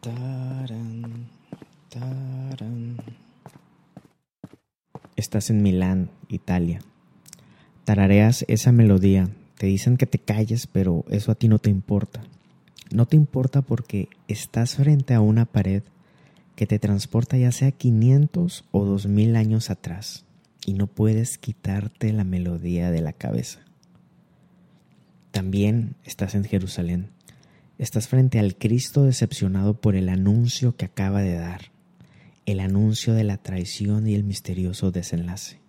Taran, taran. Estás en Milán, Italia. Tarareas esa melodía. Te dicen que te calles, pero eso a ti no te importa. No te importa porque estás frente a una pared que te transporta ya sea 500 o 2000 años atrás y no puedes quitarte la melodía de la cabeza. También estás en Jerusalén. Estás frente al Cristo decepcionado por el anuncio que acaba de dar, el anuncio de la traición y el misterioso desenlace.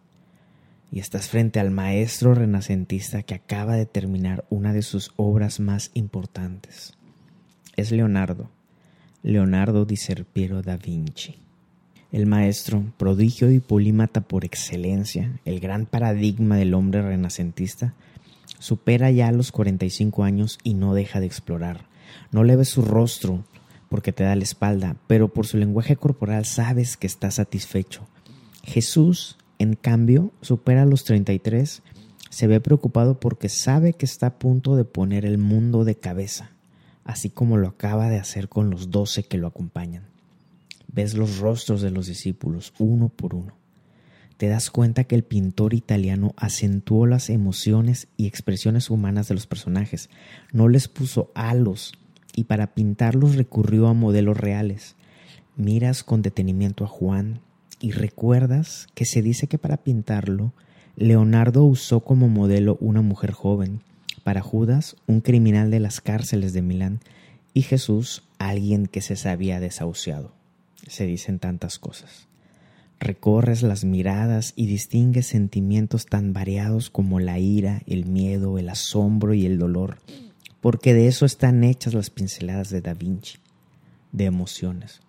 Y estás frente al maestro renacentista que acaba de terminar una de sus obras más importantes. Es Leonardo, Leonardo di Serpiero da Vinci. El maestro, prodigio y polímata por excelencia, el gran paradigma del hombre renacentista, supera ya los 45 años y no deja de explorar. No le ves su rostro porque te da la espalda, pero por su lenguaje corporal sabes que está satisfecho. Jesús, en cambio, supera los 33, se ve preocupado porque sabe que está a punto de poner el mundo de cabeza, así como lo acaba de hacer con los doce que lo acompañan. Ves los rostros de los discípulos uno por uno. Te das cuenta que el pintor italiano acentuó las emociones y expresiones humanas de los personajes, no les puso halos y para pintarlos recurrió a modelos reales. Miras con detenimiento a Juan y recuerdas que se dice que para pintarlo Leonardo usó como modelo una mujer joven, para Judas un criminal de las cárceles de Milán y Jesús alguien que se sabía desahuciado. Se dicen tantas cosas. Recorres las miradas y distingues sentimientos tan variados como la ira, el miedo, el asombro y el dolor porque de eso están hechas las pinceladas de Da Vinci, de emociones.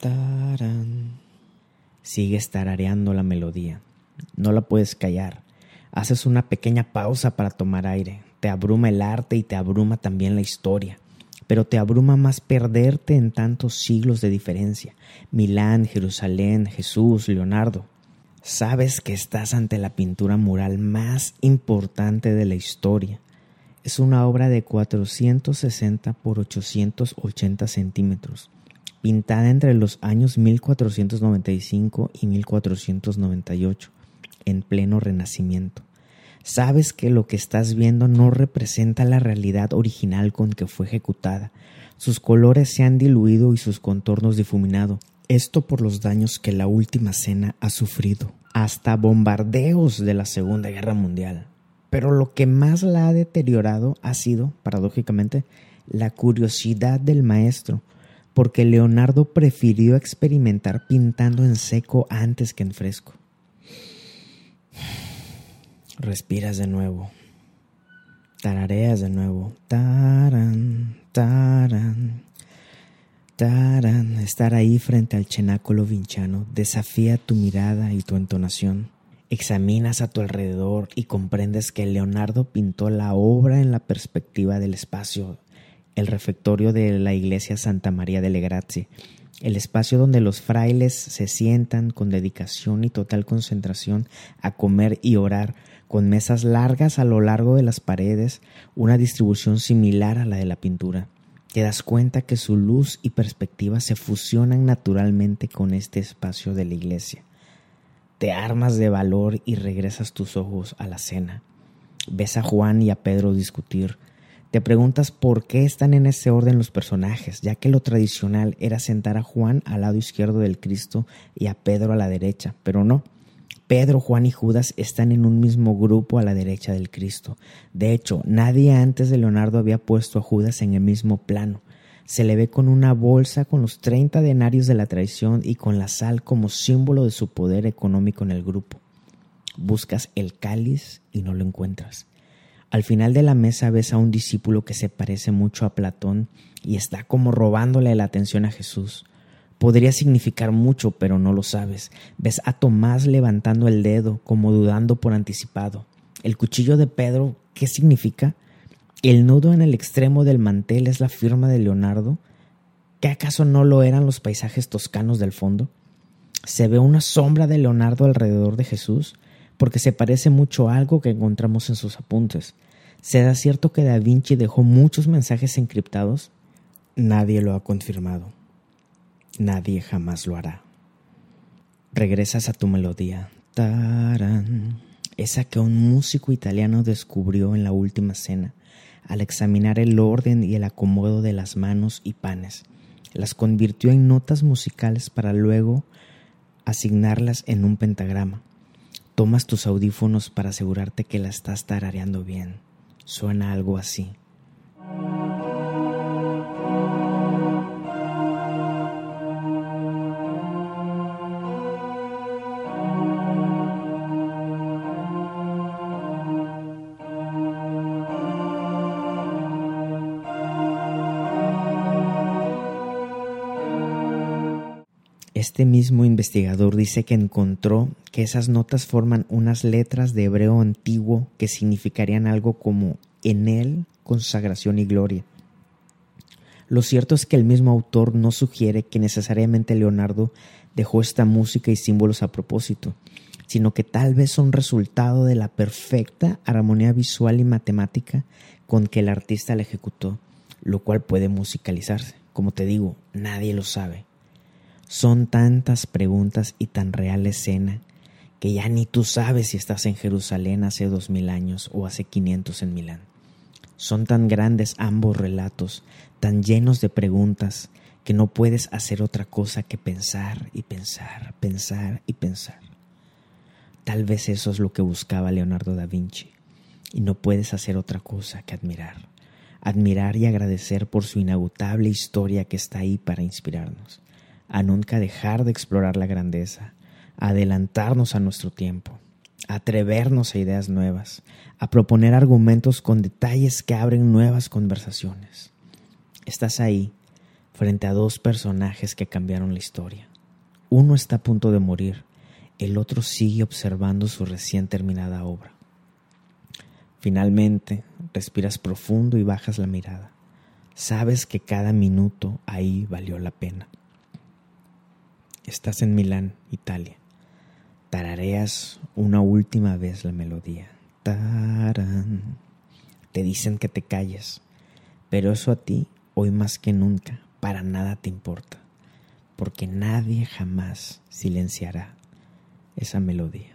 Tarán. Sigues tarareando la melodía, no la puedes callar. Haces una pequeña pausa para tomar aire. Te abruma el arte y te abruma también la historia. Pero te abruma más perderte en tantos siglos de diferencia. Milán, Jerusalén, Jesús, Leonardo. Sabes que estás ante la pintura mural más importante de la historia es una obra de 460 por 880 centímetros, pintada entre los años 1495 y 1498, en pleno renacimiento. Sabes que lo que estás viendo no representa la realidad original con que fue ejecutada. Sus colores se han diluido y sus contornos difuminado. Esto por los daños que la última cena ha sufrido, hasta bombardeos de la Segunda Guerra Mundial. Pero lo que más la ha deteriorado ha sido, paradójicamente, la curiosidad del maestro, porque Leonardo prefirió experimentar pintando en seco antes que en fresco. Respiras de nuevo. Tarareas de nuevo. Taran, taran. Taran. Estar ahí frente al cenáculo vinchano desafía tu mirada y tu entonación. Examinas a tu alrededor y comprendes que Leonardo pintó la obra en la perspectiva del espacio, el refectorio de la iglesia Santa María delle Grazie, el espacio donde los frailes se sientan con dedicación y total concentración a comer y orar, con mesas largas a lo largo de las paredes, una distribución similar a la de la pintura. Te das cuenta que su luz y perspectiva se fusionan naturalmente con este espacio de la iglesia te armas de valor y regresas tus ojos a la cena. Ves a Juan y a Pedro discutir. Te preguntas por qué están en ese orden los personajes, ya que lo tradicional era sentar a Juan al lado izquierdo del Cristo y a Pedro a la derecha, pero no. Pedro, Juan y Judas están en un mismo grupo a la derecha del Cristo. De hecho, nadie antes de Leonardo había puesto a Judas en el mismo plano se le ve con una bolsa con los 30 denarios de la traición y con la sal como símbolo de su poder económico en el grupo. Buscas el cáliz y no lo encuentras. Al final de la mesa ves a un discípulo que se parece mucho a Platón y está como robándole la atención a Jesús. Podría significar mucho, pero no lo sabes. Ves a Tomás levantando el dedo, como dudando por anticipado. El cuchillo de Pedro, ¿qué significa? ¿El nudo en el extremo del mantel es la firma de Leonardo? ¿Qué acaso no lo eran los paisajes toscanos del fondo? ¿Se ve una sombra de Leonardo alrededor de Jesús? Porque se parece mucho a algo que encontramos en sus apuntes. ¿Será cierto que Da Vinci dejó muchos mensajes encriptados? Nadie lo ha confirmado. Nadie jamás lo hará. Regresas a tu melodía. Tarán. Esa que un músico italiano descubrió en la última cena al examinar el orden y el acomodo de las manos y panes. Las convirtió en notas musicales para luego asignarlas en un pentagrama. Tomas tus audífonos para asegurarte que la estás tarareando bien. Suena algo así. Este mismo investigador dice que encontró que esas notas forman unas letras de hebreo antiguo que significarían algo como en él consagración y gloria. Lo cierto es que el mismo autor no sugiere que necesariamente Leonardo dejó esta música y símbolos a propósito, sino que tal vez son resultado de la perfecta armonía visual y matemática con que el artista la ejecutó, lo cual puede musicalizarse. Como te digo, nadie lo sabe. Son tantas preguntas y tan real escena que ya ni tú sabes si estás en Jerusalén hace dos mil años o hace quinientos en Milán. Son tan grandes ambos relatos, tan llenos de preguntas, que no puedes hacer otra cosa que pensar y pensar, pensar y pensar. Tal vez eso es lo que buscaba Leonardo da Vinci, y no puedes hacer otra cosa que admirar, admirar y agradecer por su inagotable historia que está ahí para inspirarnos a nunca dejar de explorar la grandeza, adelantarnos a nuestro tiempo, atrevernos a ideas nuevas, a proponer argumentos con detalles que abren nuevas conversaciones. Estás ahí, frente a dos personajes que cambiaron la historia. Uno está a punto de morir, el otro sigue observando su recién terminada obra. Finalmente, respiras profundo y bajas la mirada. Sabes que cada minuto ahí valió la pena. Estás en Milán, Italia. Tarareas una última vez la melodía. Tarán. Te dicen que te calles, pero eso a ti, hoy más que nunca, para nada te importa, porque nadie jamás silenciará esa melodía.